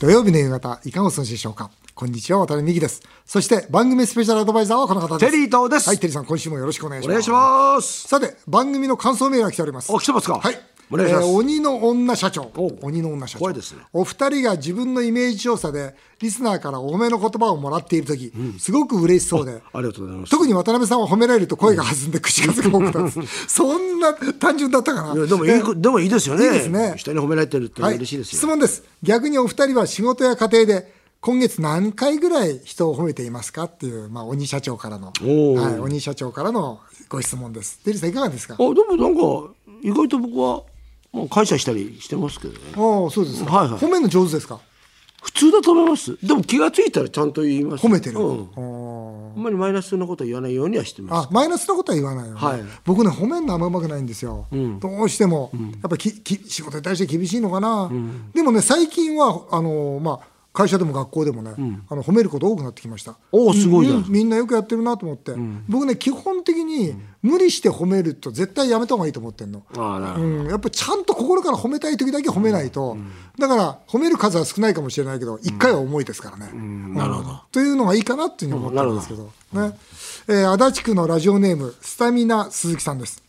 土曜日の夕方、いかがお過ごしでしょうか？こんにちは、渡辺美希です。そして、番組スペシャルアドバイザーはこの方です。テリー東ですはい、テリーさん、今週もよろしくお願いします。お願いします。さて、番組の感想メールが来ております。あ来てますか？はい。お願いしますえー鬼の女社長お。鬼の女社長。ねお二人が自分のイメージ調査で、リスナーからお褒めの言葉をもらっているとき、すごく嬉しそうで。ありがとうございます。特に渡辺さんは褒められると声が弾んで口数が多くなる。そんな単純だったかないやでもいいこ、でもいいですよね。いいですね人に褒められてるってはい、嬉しいですよ。質問です逆にお二人は仕事や家庭で今月何回ぐらい人を褒めていますかっていう、まあ、鬼社長からの、はい、鬼社長からのご質問ですデリーさんいかがですか？あ、でもなんか、意外と僕は、まあ、感謝したりしてますけどね。ああそうですか、はいはい。褒めるの上手ですか？普通だと思います。でも気がついたらちゃんと言います。褒めてる、うん。あんまりマイナスなことは言わないようにはしてます。あマイナスなことは言わないよね、はい。僕ね褒めるのあんまうまくないんですよ、どうしても、やっぱきき仕事に対して厳しいのかな、でもね最近はあのまあ会社でも学校でもね、あの褒めること多くなってきました。おーすごいじゃん。うんみんなよくやってるなと思って、僕ね基本的に無理して褒めると絶対やめた方がいいと思ってんの、ああ、なるほど。うん、やっぱりちゃんと心から褒めたい時だけ褒めないと、だから褒める数は少ないかもしれないけど1回は重いですからね、なるほど。うん。というのがいいかなっていうふうに思ってるんですけど,、ね。えー足立区のラジオネームスタミナ鈴木さんです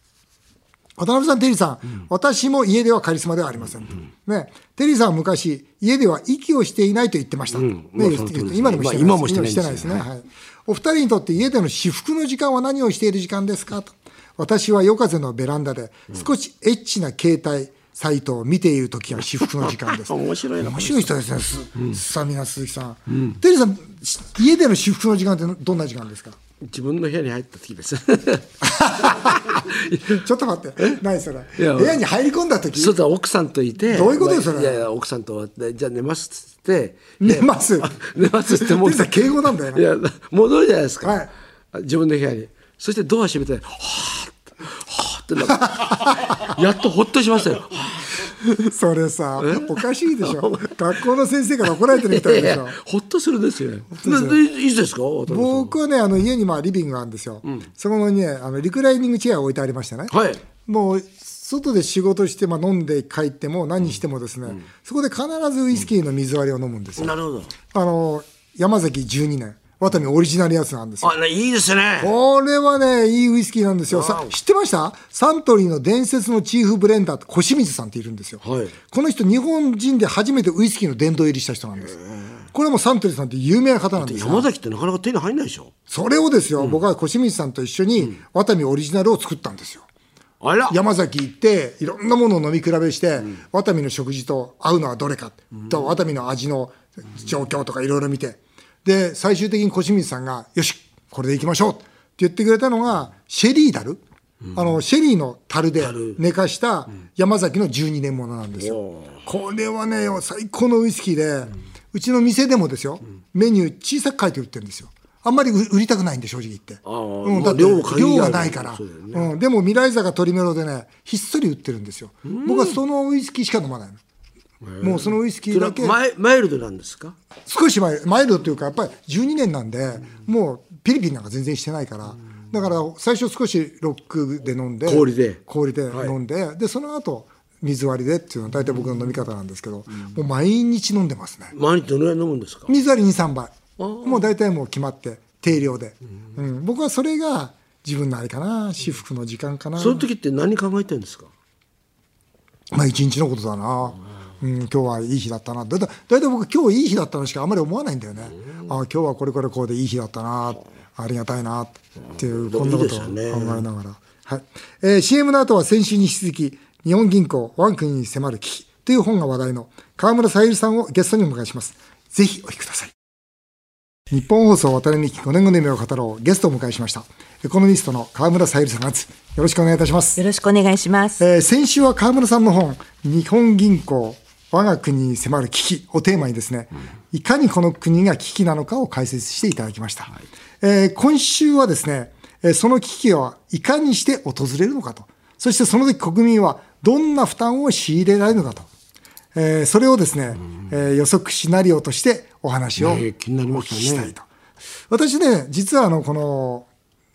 渡辺さん、テリーさん、私も家ではカリスマではありません、ね、テリーさんは昔、家では息をしていないと言ってました、今でもしてないまあ今もしてないんですね、はい、お二人にとって家での至福の時間は何をしている時間ですかと。私は夜風のベランダで少しエッチな携帯サイトを見ている時が至福の時間です。面白いな。面白い人ですね、すスタミナ鈴木さん。テリーさん、し家での至福の時間ってどんな時間ですか？自分の部屋に入った時です。ちょっと待って、何それ？部屋に入り込んだ時？そうだ奥さんといて。どういうことよそれ？いやいや奥さんとでじゃあ寝ますっつって。寝ます？あ 寝ますっつってもう敬語なんだよな。いや戻るじゃないですか、はい。自分の部屋に。そしてドア閉めてはあはあって やっとほっとしましたよ。は それさ、おかしいでしょ。学校の先生から怒られてるみたいでしょ。ほっとするんですよいつですか？僕はね、あの家にまあリビングがあるんですよ。そこにね、あのリクライニングチェアが置いてありましてね。はい。もう外で仕事して、まあ、飲んで帰っても何してもですね、そこで必ずウイスキーの水割りを飲むんですよ。なるほど。あの山崎12年ワタミオリジナルやつなんですよ。あいいですねこれはねいいウイスキーなんですよ。さ知ってました？サントリーの伝説のチーフブレンダーって小清水さんっているんですよ。はいこの人日本人で初めてウイスキーの殿堂入りした人なんです。これはもうサントリーさんって有名な方なんですよ。山崎ってなかなか手に入んないでしょ？それをですよ、僕は小清水さんと一緒にワタミオリジナルを作ったんですよ。あら山崎行っていろんなものを飲み比べして、ワタミの食事と合うのはどれか、とワタミの味の状況とかいろいろ見てで最終的に小清水さんが「よしこれでいきましょう」って言ってくれたのがシェリーダル、あのシェリーの樽で寝かした山崎の12年ものなんですよ。これはね最高のウイスキーで、うちの店でもですよ、メニュー小さく書いて売ってるんですよ。あんまり売売りたくないんで正直言って。うん、だって量がないから、うん、でも未来坂鳥メロでねひっそり売ってるんですよ、僕はそのウイスキーしか飲まないのもうそのウイスキーだけ。マイマイルドなんですか？少し前マイルドというかやっぱり12年なんで、もうピリピリなんか全然してないから、だから最初少しロックで飲んで氷で。氷で飲んで、でその後水割りでっていうのは大体僕の飲み方なんですけど、もう毎日飲んでますね。毎日どのぐらい飲むんですか？水割り23杯。もう大体もう決まって定量で、うん。僕はそれが自分のあれかな至福の時間かな。その時って何考えてるんですか？まあ一日のことだな、うん、今日はいい日だったな。だいたい大体僕今日いい日だったのしかあんまり思わないんだよね、あ今日はこれこれこうでいい日だったな。ありがたいな。っていうこんなことを考えながら、はい。えー CM の後は先週に引き続き日本銀行ワン国に迫る危機という本が話題の川村さゆりさんをゲストにお迎えします。ぜひお聞きください。日本放送渡辺美希5年後の夢を語ろう。ゲストをお迎えしました。エコノミストの川村さゆりさんですよろしくお願いいたします。よろしくお願いします。えー先週は川村さんの本「日本銀行我が国に迫る危機」をテーマにですね、いかにこの国が危機なのかを解説していただきました、えー今週はですね、えーその危機はいかにして訪れるのかと。そしてその時国民はどんな負担を強いれられるのかと、えーそれをですね、えー予測シナリオとしてお話をお聞きしたいと、私ね実はあのこの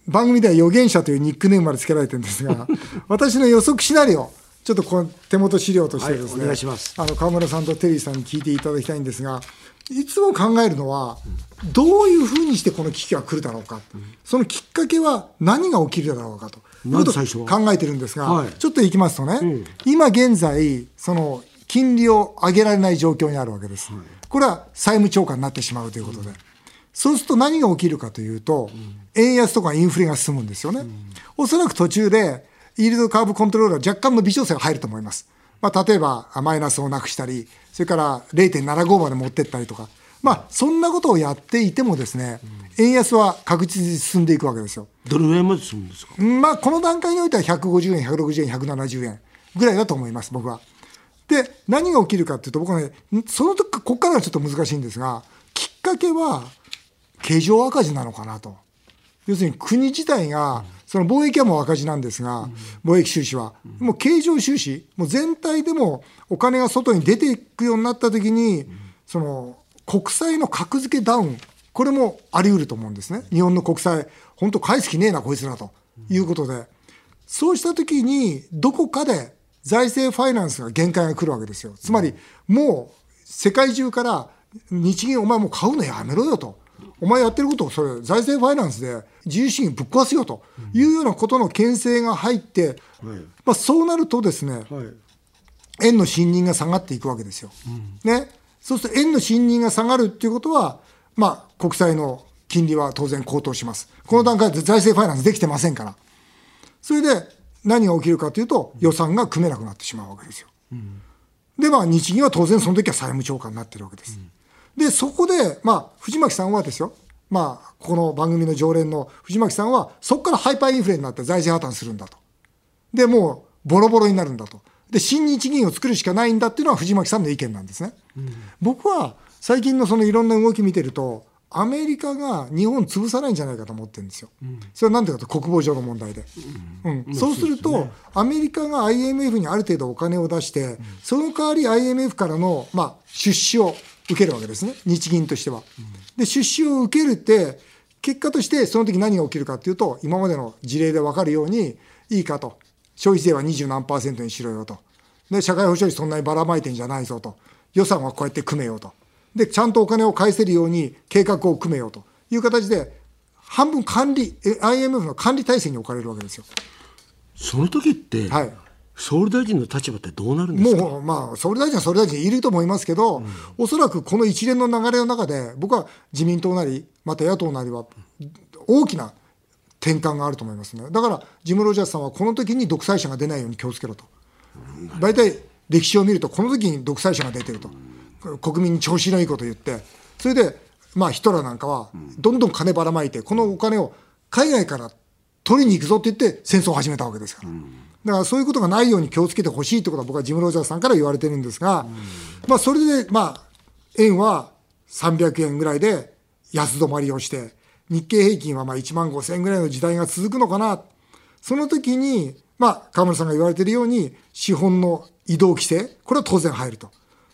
番組では預言者というニックネームまでつけられてるんですが 私の予測シナリオちょっとこの手元資料としてですね、あの川村さんとテリーさんに聞いていただきたいんですが、いつも考えるのは、どういうふうにしてこの危機が来るだろうか、そのきっかけは何が起きるだろうかと。まず最初は考えてるんですが、はいちょっといきますとね、今現在、その金利を上げられない状況にあるわけです。これは債務超過になってしまうということで。そうすると何が起きるかというと、円安とかインフレが進むんですよね。おそらく途中で、イールドカーブコントロールは若干の微調整が入ると思います。まあ、例えば、あマイナスをなくしたり、それから0.75まで持ってったりとか、まあ、そんなことをやっていてもですね、円安は確実に進んでいくわけですよ。どれぐらいまで進むんですか？まあ、この段階においては150円、160円、170円ぐらいだと思います、僕は。で、何が起きるかっていうと、僕はね、その時、ここからはちょっと難しいんですが、きっかけは、経常赤字なのかなと。要するに国自体が、その貿易はもう赤字なんですが、貿易収支は、もう経常収支、もう全体でもお金が外に出ていくようになったときに、その国債の格付けダウン、これもあり得ると思うんですね。日本の国債、本当返す気ねえな、こいつらということで。そうしたときに、どこかで財政ファイナンスが限界が来るわけですよ。つまり、もう世界中から日銀お前もう買うのやめろよと。お前やってることをそれ財政ファイナンスで自由主義ぶっ壊すよというようなことの牽制が入って、まあ、そうなるとですね、はい円の信任が下がっていくわけですよ。ね、そうすると円の信任が下がるっていうことは、まあ、国債の金利は当然高騰します。この段階で財政ファイナンスできてませんから。それで何が起きるかというと、予算が組めなくなってしまうわけですよ。で、まあ、日銀は当然その時は債務超過になってるわけです。で、そこで、まあ、藤巻さんはですよ、まあ、この番組の常連の藤巻さんは、そこからハイパーインフレになって財政破綻するんだと。で、もう、ボロボロになるんだと。で、新日銀を作るしかないんだっていうのは藤巻さんの意見なんですね。僕は、最近のそのいろんな動き見てると、アメリカが日本潰さないんじゃないかと思ってるんですよ。それはなんでかと国防上の問題で。うんそうすると、アメリカが IMF にある程度お金を出して、その代わり IMF からの、まあ、出資を受けるわけですね、日銀としては。で、出資を受けるって、結果としてその時何が起きるかっていうと、今までの事例で分かるように、いいかと。消費税は20何パーセントにしろよと。で、社会保障費そんなにばらまいてんじゃないぞと。予算はこうやって組めようと。で、ちゃんとお金を返せるように計画を組めようという形で、半分管理、え IMF の管理体制に置かれるわけですよ。その時って、はい総理大臣の立場ってどうなるんですか？もう、まあ、総理大臣は総理大臣いると思いますけど、おそらくこの一連の流れの中で、僕は自民党なり、また野党なりは、大きな転換があると思いますね。だから、ジム・ロジャースさんはこの時に独裁者が出ないように気をつけろと。大体、歴史を見ると、この時に独裁者が出てると。国民に調子のいいこと言って、それで、まあ、ヒトラーなんかは、どんどん金ばらまいて、このお金を海外から取りに行くぞって言って戦争を始めたわけですから。だからそういうことがないように気をつけてほしいということは僕はジム・ロジャースさんから言われてるんですが、まあそれで、まあ、円は300円ぐらいで安止まりをして、日経平均はまあ1万5000円ぐらいの時代が続くのかな。その時に、まあ、河村さんが言われているように、資本の移動規制、これは当然入ると。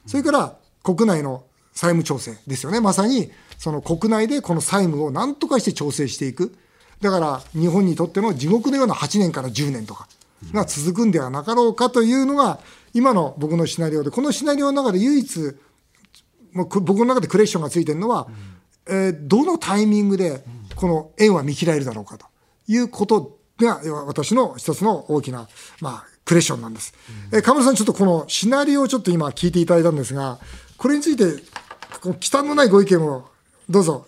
それから、国内の債務調整ですよね。まさに、その国内でこの債務を何とかして調整していく。だから、日本にとっての地獄のような8年から10年とかが続くんではなかろうかというのが、今の僕のシナリオで、このシナリオの中で唯一、もうく僕の中でクレッションがついてるのは、えーどのタイミングでこの円は見切られるだろうかということが私の一つの大きな、まあ、クレッションなんです。えー、河村さん、ちょっとこのシナリオをちょっと今聞いていただいたんですが、これについて、この忌憚のないご意見をどうぞ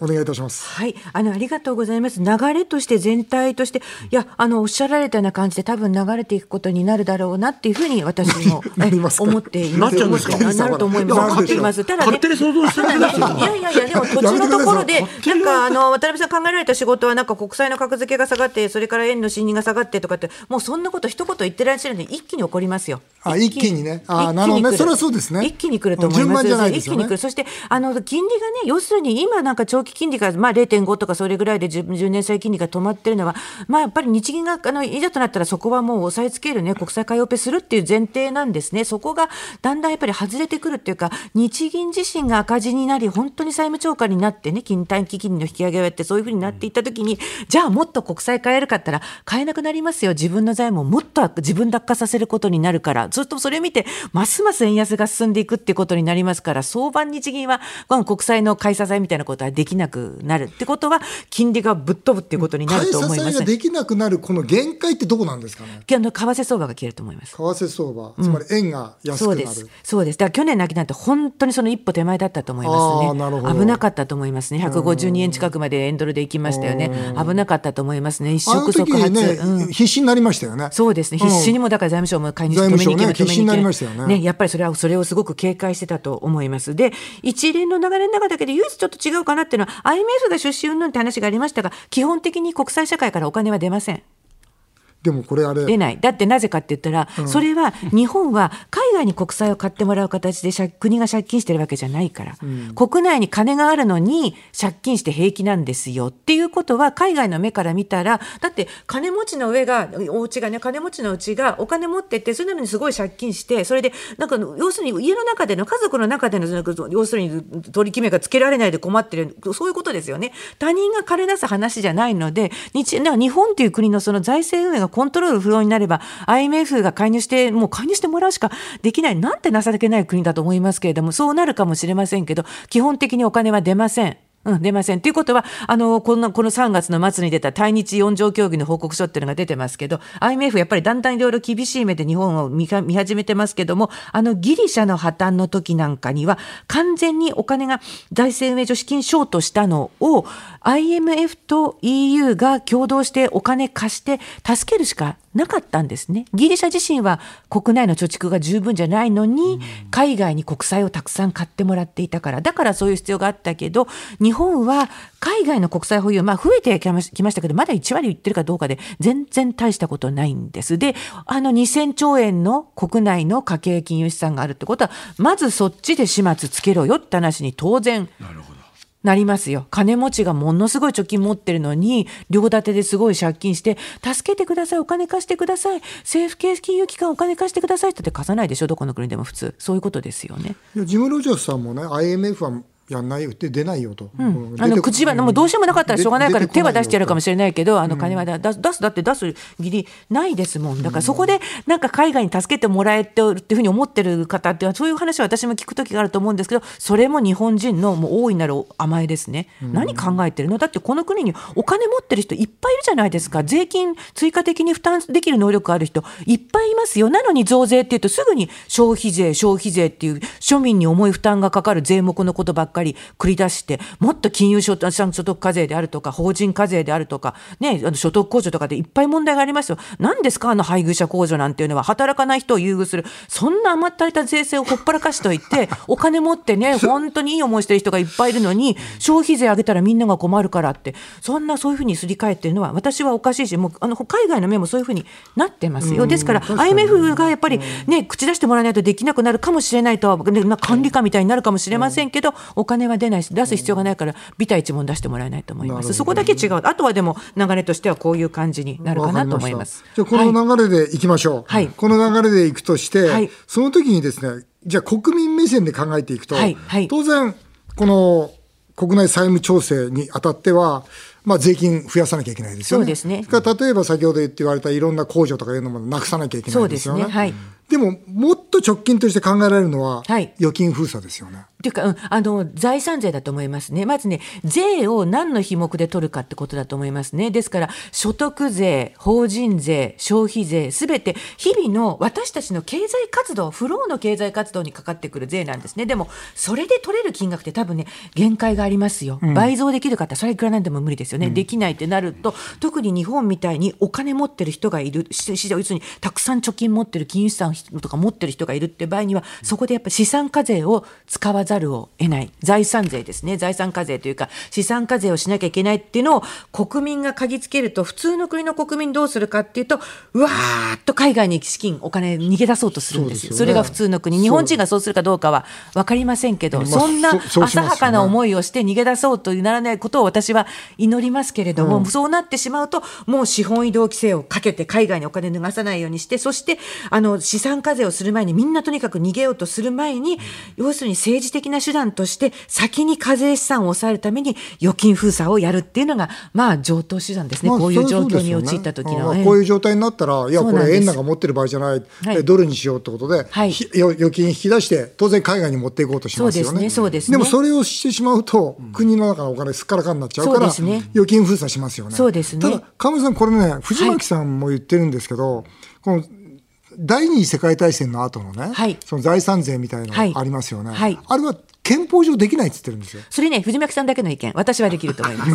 お願いいたします。はい、あのありがとうございます。流れとして全体として、いやあのおっしゃられたような感じで多分流れていくことになるだろうなっていうふうに私も 思っています。なっちゃなると思います。思っています。ただね、いやいやいやでも途中のところでなんかあの渡辺さん考えられた仕事はなんか国債の格付けが下がってそれから円の信任が下がってとかってもうそんなこと一言言ってらっしゃるんで一気に起こりますよ。あ一気にねあなるほどね来それはそうですね一気に来ると思います。順番じゃないですよね一気に来る。そしてあの金利がね要するに今なんか長期期金利がまあ0.5とかそれぐらいで 10, 10年債金利が止まってるのは、まあ、やっぱり日銀があのいざとなったらそこはもう押さえつけるね、国債買いオペするっていう前提なんですね。そこがだんだんやっぱり外れてくるっていうか、日銀自身が赤字になり、本当に債務超過になってね、金短期金利の引き上げをやって、そういうふうになっていったときに、じゃあもっと国債買えるかったら、買えなくなりますよ。自分の財務をもっと自分奪化させることになるから、ずっとそれを見て、ますます円安が進んでいくっていうことになりますから、相場日銀は、国債の買い支えみたいなことはできなくなるってことは、金利がぶっ飛ぶっていうことになると思います。買い支えができなくなるこの限界ってどこなんですかね？為替相場が消えると思います。為替相場、つまり円が安くなる。うん、そうです。そうです。だから去年の秋なんて本当にその一歩手前だったと思いますね。危なかったと思いますね。152円近くまで円ドルで行きましたよね。危なかったと思いますね。一触即発、ねうん、必死になりましたよね。そうですね。必死にもだから財務省も買いに止めに行けば止めに行けばね、やっぱりそれはそれをすごく警戒してたと思います。で、一連の流れの中だけで唯一ちょっと違うかなっていうのは IMF が出資云々って話がありましたが、基本的に国際社会からお金は出ません。でもこれあれ出ない。だってなぜかって言ったら、うん、それは日本は海外に国債を買ってもらう形で国が借金してるわけじゃないから、うん、国内に金があるのに借金して平気なんですよっていうことは海外の目から見たらだって金持ちの上がお家がね金持ちのうちがお金持っててそれなのにすごい借金してそれでなんか要するに家の中での家族の中での要するに取り決めがつけられないで困ってるそういうことですよね。他人が金出す話じゃないので日日本という国のその財政運営がコントロール不能になれば IMF が介入してもう介入してもらうしかできないなんて情けない国だと思いますけれどもそうなるかもしれませんけど基本的にお金は出ません。うん、出ません。ということは、あの、この、この3月の末に出た対日四条協議の報告書っていうのが出てますけど、IMF やっぱりだんだんいろいろ厳しい目で日本を見見始めてますけども、あの、ギリシャの破綻の時なんかには、完全にお金が財政運営上資金ショートしたのを、IMF と EU が共同してお金貸して助けるしかなかったんですね。ギリシャ自身は国内の貯蓄が十分じゃないのに、海外に国債をたくさん買ってもらっていたから、だからそういう必要があったけど、日本は海外の国債保有、まあ増えてきましたけど、まだ1割いってるかどうかで全然大したことないんです。で、あの2000兆円の国内の家計金融資産があるってことは、まずそっちで始末つけろよって話に当然。なるほどなりますよ。金持ちがものすごい貯金持ってるのに、両立てですごい借金して、助けてください、お金貸してください、政府系金融機関お金貸してくださいって貸さないでしょ、どこの国でも普通。そういうことですよね。いやジム・ロジャースさんもね、IMF はやんないよって出ないよと、うん、あの口はもうどうしようもなかったらしょうがないから手は出してやるかもしれないけどあの金は出す出すだって出す義理ないですもん。だからそこでなんか海外に助けてもらえてるっていうふうに思ってる方ってそういう話は私も聞く時があると思うんですけどそれも日本人のもう大いなる甘えですね、何考えてるの？だってこの国にお金持ってる人いっぱいいるじゃないですか。税金追加的に負担できる能力ある人いっぱいいますよ。なのに増税っていうとすぐに消費税消費税っていう庶民に重い負担がかかる税目のことばっかり繰り出しして、もっと金融所得課税であるとか、法人課税であるとか、ね、あの所得控除とかでいっぱい問題がありますよ。何ですか、あの配偶者控除なんていうのは、働かない人を優遇する、そんな甘ったれた税制をほっぱらかしといて、お金持ってね、本当にいい思いしてる人がいっぱいいるのに、消費税上げたらみんなが困るからって、そんなそういうふうにすり替えてるのは、私はおかしいし、もうあの海外の目もそういうふうになってますよ。ですから、IMF がやっぱりね、口出してもらわないとできなくなるかもしれないとは、ね、管理下みたいになるかもしれませんけど、お金は出ないし、出す必要がないから、ビタ一文出してもらえないと思います。そこだけ違う。あとはでも流れとしてはこういう感じになるかなと思います。じゃこの流れでいきましょう。はい、この流れでいくとして、はい、その時にですね、じゃあ国民目線で考えていくと、はいはい、当然この国内債務調整にあたっては、まあ、税金増やさなきゃいけないですよね。そうですね。例えば先ほど言われたいろんな控除とかいうのもなくさなきゃいけないですよね。そうですね。はい。でも、もっと直近として考えられるのは、預金封鎖ですよね。というか、うん、あの財産税だと思いますね。まずね、税を何の費目で取るかってことだと思いますね。ですから、所得税、法人税、消費税、すべて日々の私たちの経済活動、フローの経済活動にかかってくる税なんですね。でも、それで取れる金額って多分ね、限界がありますよ。うん、倍増できる方、それいくらなんでも無理ですよね。うん、できないってなると、特に日本みたいにお金持ってる人がいる、要するにたくさん貯金持ってる金融資産を人とか持ってる人がいるって場合にはそこでやっぱり資産課税を使わざるを得ない。財産税ですね。財産課税というか資産課税をしなきゃいけないっていうのを国民が嗅ぎつけると普通の国の国民どうするかっていうとうわーっと海外に資金お金逃げ出そうとするんですよ。ね。それが普通の国。日本人がそうするかどうかは分かりませんけど、まあそんな浅はかな思いをして逃げ出そうとならないことを私は祈りますけれども、そうなってしまうともう資本移動規制をかけて海外にお金逃がさないようにしてそしてあの資産課税をする前にみんなとにかく逃げようとする前に、要するに政治的な手段として先に課税資産を抑えるために預金封鎖をやるっていうのがまあ上等手段ですね、まあこういう状況に陥った時の。こういう状態になったら、いや、これ、円なんか持ってる場合じゃない、はい。えドルにしようってことで、はい。預金引き出して、当然、海外に持っていこうとしますよね。そうですね。でも、それをしてしまうと、国の中のお金、すっからかんになっちゃうから、預金封鎖しますよね。そうですね。ただ、河村さん、これね、藤巻さんも言ってるんですけど、この第二次世界大戦の後のね、はい。その財産税みたいなはい。のありますよね、はい。あれは憲法上できないって言ってるんですよ。それね、藤巻さんだけの意見、私はできると思います。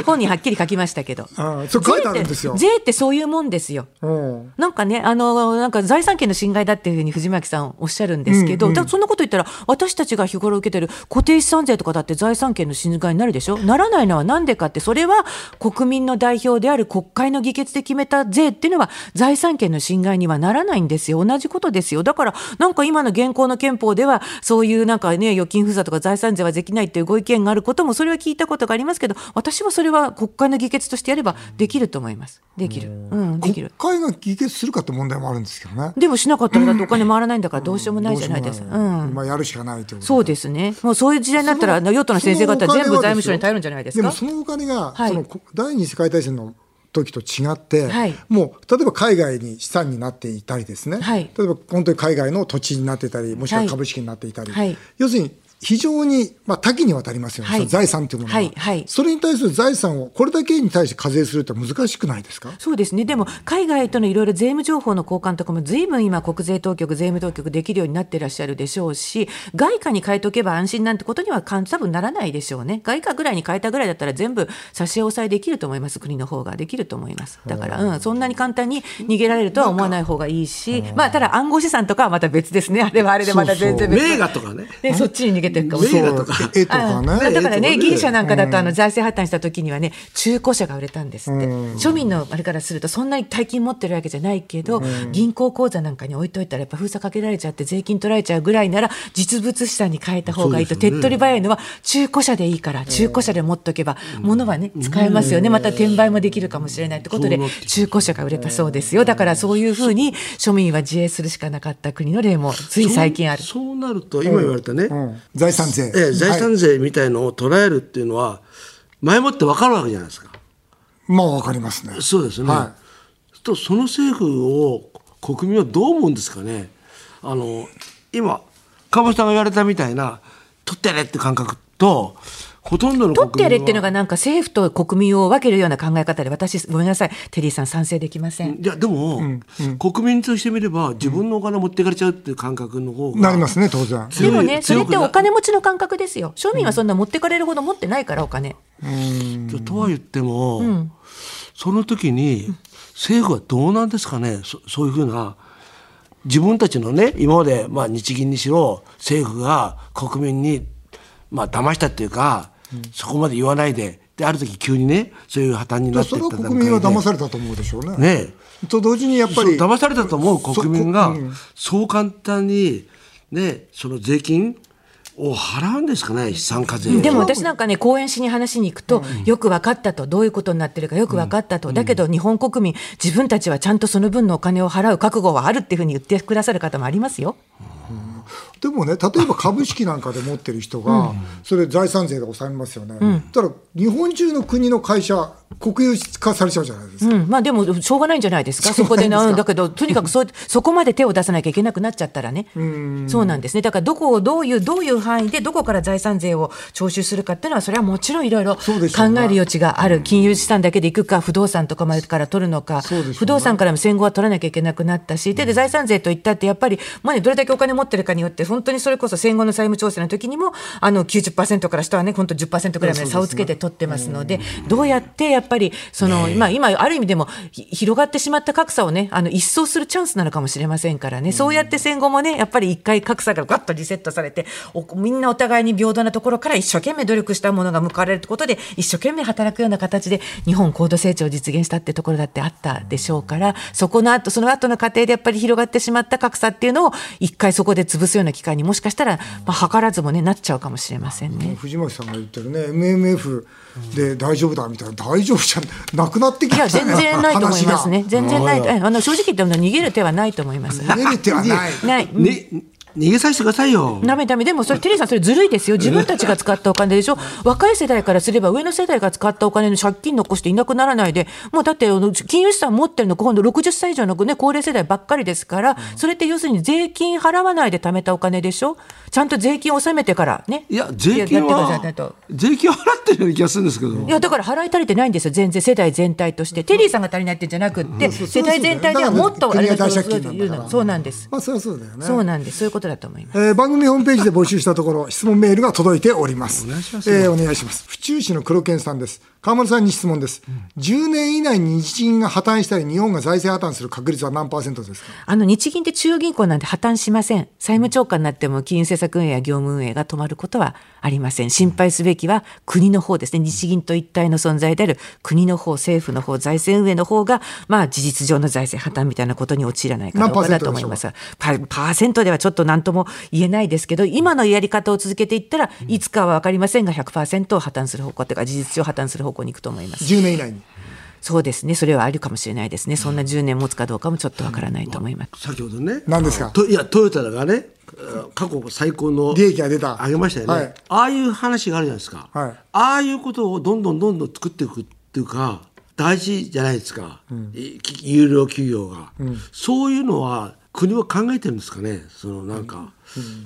本にはっきり書きましたけど。ああそれ書いてあるんですよ税って税ってそういうもんですよ。うんなんかね、あの、なんか財産権の侵害だっていうふうに藤巻さんおっしゃるんですけど、だからそんなこと言ったら、私たちが日頃受けてる固定資産税とかだって財産権の侵害になるでしょ？ならないのはなんでかって、それは国民の代表である国会の議決で決めた税っていうのは財産権の侵害にはならないんですよ。同じことですよ。だから、なんか今の現行の憲法では、そういうなんかね、預金封鎖とか財産税はできないっていうご意見があることも、それは聞いたことがありますけど、私はそれは国会の議決としてやればできると思います。できる。うん、できる。国会が議決するかって問題もあるんですけどね。でもしなかったらだってお金回らないんだからどうしようもないじゃないですか。どうん。まあやるしかないということそうですね。もうそういう時代になったら、与党の先生方は全部財務省に頼るんじゃないですか。もそのお金が、はいそのこ第二次世界大戦の時と違って、はい。もう例えば海外に資産になっていたりですね、はい。例えば本当に海外の土地になっていたりもしくははい。株式になっていたり、はい。要するに非常に、まあ、多岐にわたりますよね、はい財産というものは、はいはいそれに対する財産をこれだけに対して課税するって難しくないですか？そうですね。でも、海外とのいろいろ税務情報の交換とかも、ずいぶん今、国税当局、税務当局できるようになってらっしゃるでしょうし、外貨に変えとけば安心なんてことには多分ならないでしょうね。外貨ぐらいに変えたぐらいだったら、全部差し押さえできると思います。国の方ができると思います。だから、うん、そんなに簡単に逃げられるとは思わない方がいいし、まあ、ただ暗号資産とかはまた別ですね。あれはあれでまた全然別。名画とかね。ね、そっちに逃げてるかもしれない。とか絵とかね。あだからね、えっとギリシャなんかだとあの財政破綻した時にはね、中古車が売れたんですって、庶民のあれからすると、そんなに大金持ってるわけじゃないけど、銀行口座なんかに置いといたら、やっぱ封鎖かけられちゃって、税金取られちゃうぐらいなら、実物資産に変えた方がいいと、手っ取り早いのは、中古車でいいから、中古車で持っとけば、物はね、使えますよね、また転売もできるかもしれないってことで中古車が売れたそうですよ、だからそういうふうに庶民は自衛するしかなかった国の例も、つい最近ある。そうそうなると、今言われたね、うん財産税、ええ財はい産税みたいのを捉えるっていうのは、前もって分かるわけじゃないですか。まあわかりますねそうですね。はとその政府を国民はどう思うんですかね。あの今川端さんが言われたみたいな取ってやれって感覚とほとんどの取ってやれっていうのがなんか政府と国民を分けるような考え方で私ごめんなさい。テリーさん賛成できません。いやでも、国民としてみれば自分のお金持っていかれちゃうっていう感覚の方がなりますね当然。でもねそれってお金持ちの感覚ですよ。庶民はそんな持ってかれるほど持ってないからお金。とは言っても、その時に政府はどうなんですかね？そそういうふうな自分たちのね今まで、まあ、日銀にしろ政府が国民に、まあ騙したっていうか、そこまで言わないでである時急にねそういう破綻になってそれはいった国民は騙れされたと思うでしょうね。ねと同時にやっぱり騙されたと思う国民が。そう簡単にねその税金を払うんですかね資産課税を。でも私なんかね講演しに話しに行くと、よく分かったと。どういうことになってるかよく分かったと、だけど日本国民自分たちはちゃんとその分のお金を払う覚悟はあるっていうふうに言ってくださる方もありますよ。でもね、例えば株式なんかで持ってる人が、それ財産税で納めますよね。ただ、日本中の国の会社、国有化されちゃうじゃないですか。うん、まあでもしょうがないんじゃないですか、そこでな、うんだけど、とにかくそう そこまで手を出さなきゃいけなくなっちゃったらね、そうなんですね、だからどこをどういう、どういう範囲で、どこから財産税を徴収するかっていうのは、それはもちろんいろいろ考える余地がある、金融資産だけでいくか、不動産とかまでから取るのか、ね不動産からも戦後は取らなきゃいけなくなったし、でで財産税といったって、やっぱり、まあね、どれだけお金持ってるかによって、本当にそれこそ戦後の債務調整の時にも、あの90%から下はね、本当10%ぐらいまで差をつけて取ってますので、どうやってやっぱりその、まあ、今ある意味でも広がってしまった格差をねあの一掃するチャンスなのかもしれませんからね、そうやって戦後もねやっぱり一回格差がガッとリセットされてみんなお互いに平等なところから一生懸命努力したものが報われることで一生懸命働くような形で日本高度成長を実現したってところだってあったでしょうからそこの後その後の過程でやっぱり広がってしまった格差っていうのを一回そこで潰すような機会にもしかしたら、まあ、図らずもねなっちゃうかもしれませんね。藤巻さんが言ってるね MMF で大丈夫だみたいな。大丈夫じゃなくなってきた、ね、いや全然ないと思いますね。全然ないあの正直言っても逃げる手はないと思います。逃げる手はない。ない、ね逃げさせてくださいよ。ダメダメ。でもそれ、テリーさん、それずるいですよ。自分たちが使ったお金でしょ。若い世代からすれば、上の世代が使ったお金の借金残していなくならないで、もうだって、金融資産持ってるの、今度60歳以上の、ね、高齢世代ばっかりですから、それって要するに税金払わないで貯めたお金でしょ。ちゃんと税金を納めてからね。いや、税金は、税金を払ってるような気がするんですけど。いや、だから払い足りてないんですよ。全然世代全体として。テリーさんが足りないってんじゃなくて、世代全体ではもっとあれだそうなんです。まあ、そそうだよね。そうなんです。そういうことだと思います。えー番組ホームページで募集したところ、質問メールが届いております。お願いします。えー、お願いします。府中市の黒犬さんです。川村さんに質問です、うん、10年以内に日銀が破綻したり日本が財政破綻する確率は何パーセントですか？あの日銀って中央銀行なんて破綻しません債務超過になっても金融政策運営や業務運営が止まることはありません心配すべきは国の方ですね日銀と一体の存在である国の方政府の方財政運営の方がまあ事実上の財政破綻みたいなことに陥らないかどうかだと思いますパーセントではちょっと何とも言えないですけど今のやり方を続けていったらいつかは分かりませんが100%破綻する方向というか事実上破綻する方向に行くと思います。10年以内に。そうですね、それはあるかもしれないですね、そんな10年持つかどうかもちょっとわからないと思います、先ほどね、何ですか？いやトヨタがね、過去最高の利益が出た。上げました。よね、はい、ああいう話があるじゃないですか、はい、ああいうことをどんどんどんどん作っていくっていうか、大事じゃないですか、うん、有料企業が、うん、そういうのは国は考えてるんですかね、そのなんか。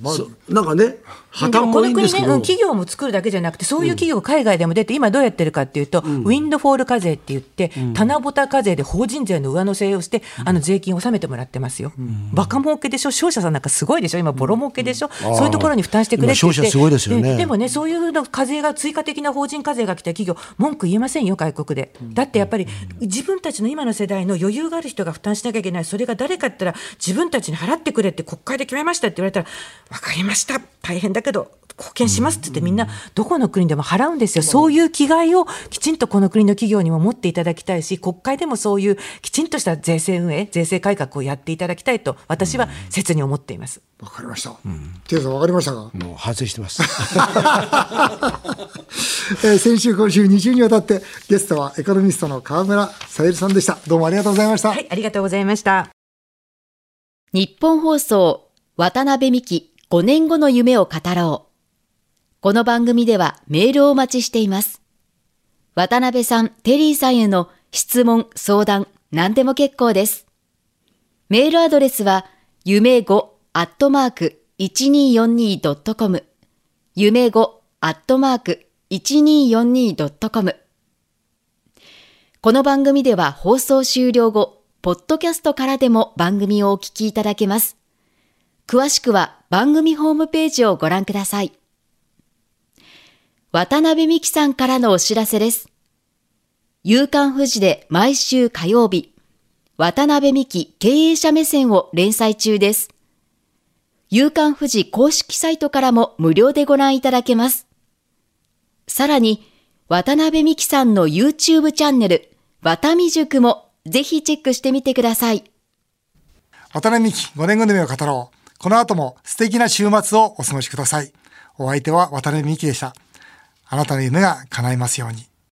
まあ、なんかね破綻もいいんですけど、ね、企業も作るだけじゃなくてそういう企業が海外でも出て、今どうやってるかっていうと、うん、ウィンドフォール課税って言って、うん、棚ぼた課税で法人税の上乗せをして、うん、あの税金を納めてもらってますよ、うん、バカ儲けでしょ？商社さんなんかすごいでしょ？今ボロ儲けでしょ、そういうところに負担してくれって言って。すごいですよね。でもねそういうの課税が追加的な法人課税が来た企業文句言えませんよ外国で、だってやっぱり自分たちの今の世代の余裕がある人が負担しなきゃいけない。それが誰かって言ったら自分たちに払ってくれって国会で決めましたって言われたら分かりました。大変だけど貢献しますって言ってみんなどこの国でも払うんですよ、そういう気概をきちんとこの国の企業にも持っていただきたいし国会でもそういうきちんとした税制運営税制改革をやっていただきたいと私は切に思っています。わかりました、うん、テさんわかりましたか？もう反省してます。えー、先週今週2週にわたってゲストはエコノミストの川村さゆりさんでした。どうもありがとうございました。はいありがとうございました。日本放送渡辺美希5年後の夢を語ろう。この番組ではメールをお待ちしています。渡辺さん、テリーさんへの質問、相談、何でも結構です。メールアドレスは、夢5アットマーク 1242.com 夢5アットマーク 1242.com この番組では放送終了後、ポッドキャストからでも番組をお聞きいただけます。詳しくは番組ホームページをご覧ください。渡辺美希さんからのお知らせです。夕刊富士で毎週火曜日、渡辺美希経営者目線を連載中です。夕刊富士公式サイトからも無料でご覧いただけます。さらに、渡辺美希さんの YouTube チャンネル、渡美塾もぜひチェックしてみてください。渡辺美希5年後の夢を語ろう。この後も素敵な週末をお過ごしください。お相手は渡辺美希でした。あなたの夢が叶いますように。